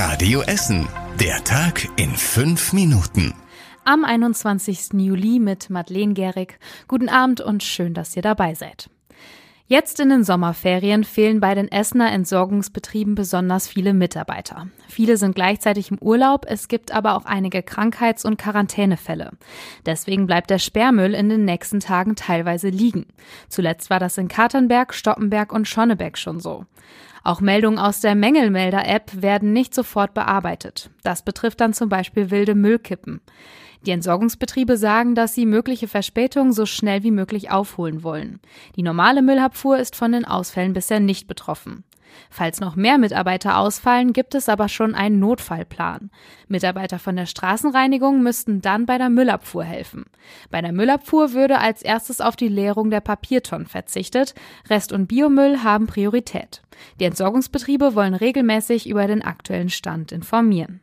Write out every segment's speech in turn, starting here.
Radio Essen. Der Tag in fünf Minuten. Am 21. Juli mit Madeleine Gehrig. Guten Abend und schön, dass ihr dabei seid. Jetzt in den Sommerferien fehlen bei den Essener Entsorgungsbetrieben besonders viele Mitarbeiter. Viele sind gleichzeitig im Urlaub, es gibt aber auch einige Krankheits- und Quarantänefälle. Deswegen bleibt der Sperrmüll in den nächsten Tagen teilweise liegen. Zuletzt war das in Katernberg, Stoppenberg und Schonnebeck schon so. Auch Meldungen aus der Mängelmelder-App werden nicht sofort bearbeitet. Das betrifft dann zum Beispiel wilde Müllkippen. Die Entsorgungsbetriebe sagen, dass sie mögliche Verspätungen so schnell wie möglich aufholen wollen. Die normale Müllabfuhr ist von den Ausfällen bisher nicht betroffen. Falls noch mehr Mitarbeiter ausfallen, gibt es aber schon einen Notfallplan. Mitarbeiter von der Straßenreinigung müssten dann bei der Müllabfuhr helfen. Bei der Müllabfuhr würde als erstes auf die Leerung der Papiertonnen verzichtet. Rest- und Biomüll haben Priorität. Die Entsorgungsbetriebe wollen regelmäßig über den aktuellen Stand informieren.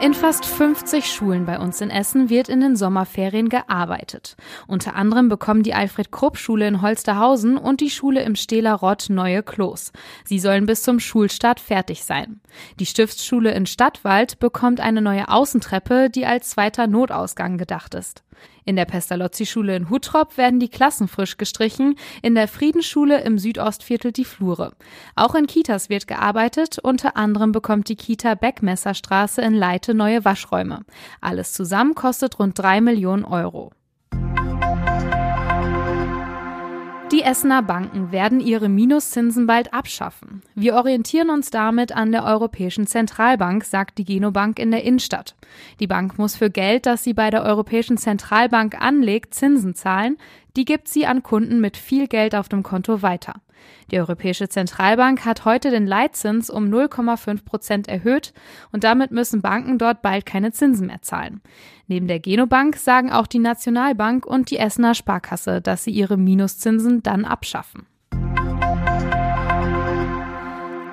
In fast 50 Schulen bei uns in Essen wird in den Sommerferien gearbeitet. Unter anderem bekommen die Alfred-Krupp-Schule in Holsterhausen und die Schule im Stehler Rott neue Klos. Sie sollen bis zum Schulstart fertig sein. Die Stiftsschule in Stadtwald bekommt eine neue Außentreppe, die als zweiter Notausgang gedacht ist. In der Pestalozzi-Schule in Huttrop werden die Klassen frisch gestrichen, in der Friedensschule im Südostviertel die Flure. Auch in Kitas wird gearbeitet, unter anderem bekommt die Kita Beckmesserstraße in Leite neue Waschräume. Alles zusammen kostet rund drei Millionen Euro. Die Essener Banken werden ihre Minuszinsen bald abschaffen. Wir orientieren uns damit an der Europäischen Zentralbank, sagt die Genobank in der Innenstadt. Die Bank muss für Geld, das sie bei der Europäischen Zentralbank anlegt, Zinsen zahlen. Die gibt sie an Kunden mit viel Geld auf dem Konto weiter. Die Europäische Zentralbank hat heute den Leitzins um 0,5 Prozent erhöht und damit müssen Banken dort bald keine Zinsen mehr zahlen. Neben der Genobank sagen auch die Nationalbank und die Essener Sparkasse, dass sie ihre Minuszinsen dann abschaffen.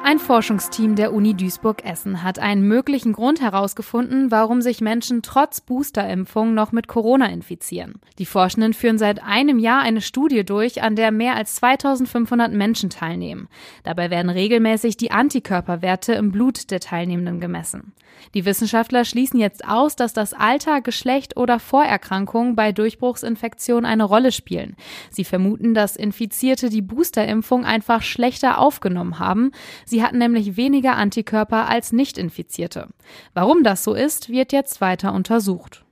Ein Forschungsteam der Uni Duisburg-Essen hat einen möglichen Grund herausgefunden, warum sich Menschen trotz Boosterimpfung noch mit Corona infizieren. Die Forschenden führen seit einem Jahr eine Studie durch, an der mehr als 2500 Menschen teilnehmen. Dabei werden regelmäßig die Antikörperwerte im Blut der Teilnehmenden gemessen. Die Wissenschaftler schließen jetzt aus, dass das Alter, Geschlecht oder Vorerkrankungen bei Durchbruchsinfektionen eine Rolle spielen. Sie vermuten, dass Infizierte die Boosterimpfung einfach schlechter aufgenommen haben. Sie Sie hatten nämlich weniger Antikörper als Nicht-Infizierte. Warum das so ist, wird jetzt weiter untersucht.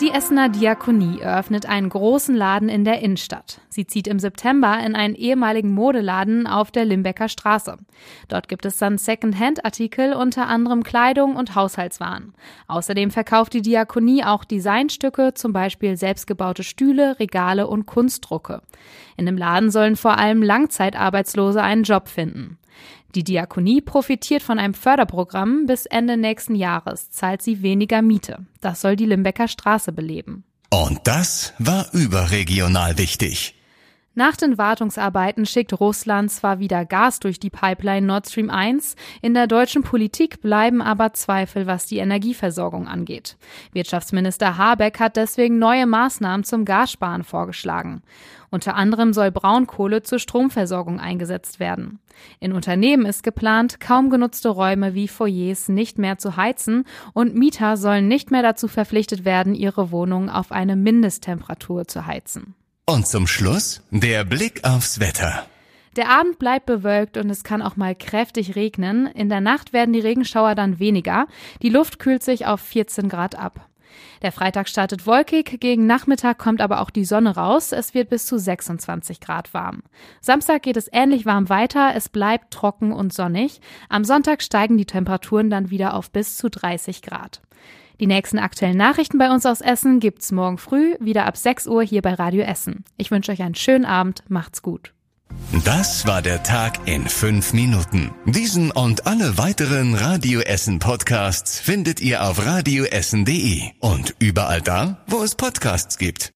Die Essener Diakonie eröffnet einen großen Laden in der Innenstadt. Sie zieht im September in einen ehemaligen Modeladen auf der Limbecker Straße. Dort gibt es dann Second-Hand-Artikel, unter anderem Kleidung und Haushaltswaren. Außerdem verkauft die Diakonie auch Designstücke, zum Beispiel selbstgebaute Stühle, Regale und Kunstdrucke. In dem Laden sollen vor allem Langzeitarbeitslose einen Job finden. Die Diakonie profitiert von einem Förderprogramm. Bis Ende nächsten Jahres zahlt sie weniger Miete. Das soll die Limbecker Straße beleben. Und das war überregional wichtig. Nach den Wartungsarbeiten schickt Russland zwar wieder Gas durch die Pipeline Nord Stream 1, in der deutschen Politik bleiben aber Zweifel, was die Energieversorgung angeht. Wirtschaftsminister Habeck hat deswegen neue Maßnahmen zum Gassparen vorgeschlagen. Unter anderem soll Braunkohle zur Stromversorgung eingesetzt werden. In Unternehmen ist geplant, kaum genutzte Räume wie Foyers nicht mehr zu heizen und Mieter sollen nicht mehr dazu verpflichtet werden, ihre Wohnung auf eine Mindesttemperatur zu heizen. Und zum Schluss der Blick aufs Wetter. Der Abend bleibt bewölkt und es kann auch mal kräftig regnen. In der Nacht werden die Regenschauer dann weniger. Die Luft kühlt sich auf 14 Grad ab. Der Freitag startet wolkig, gegen Nachmittag kommt aber auch die Sonne raus. Es wird bis zu 26 Grad warm. Samstag geht es ähnlich warm weiter, es bleibt trocken und sonnig. Am Sonntag steigen die Temperaturen dann wieder auf bis zu 30 Grad. Die nächsten aktuellen Nachrichten bei uns aus Essen gibt's morgen früh wieder ab 6 Uhr hier bei Radio Essen. Ich wünsche euch einen schönen Abend, macht's gut. Das war der Tag in fünf Minuten. Diesen und alle weiteren Radio Essen Podcasts findet ihr auf radioessen.de und überall da, wo es Podcasts gibt.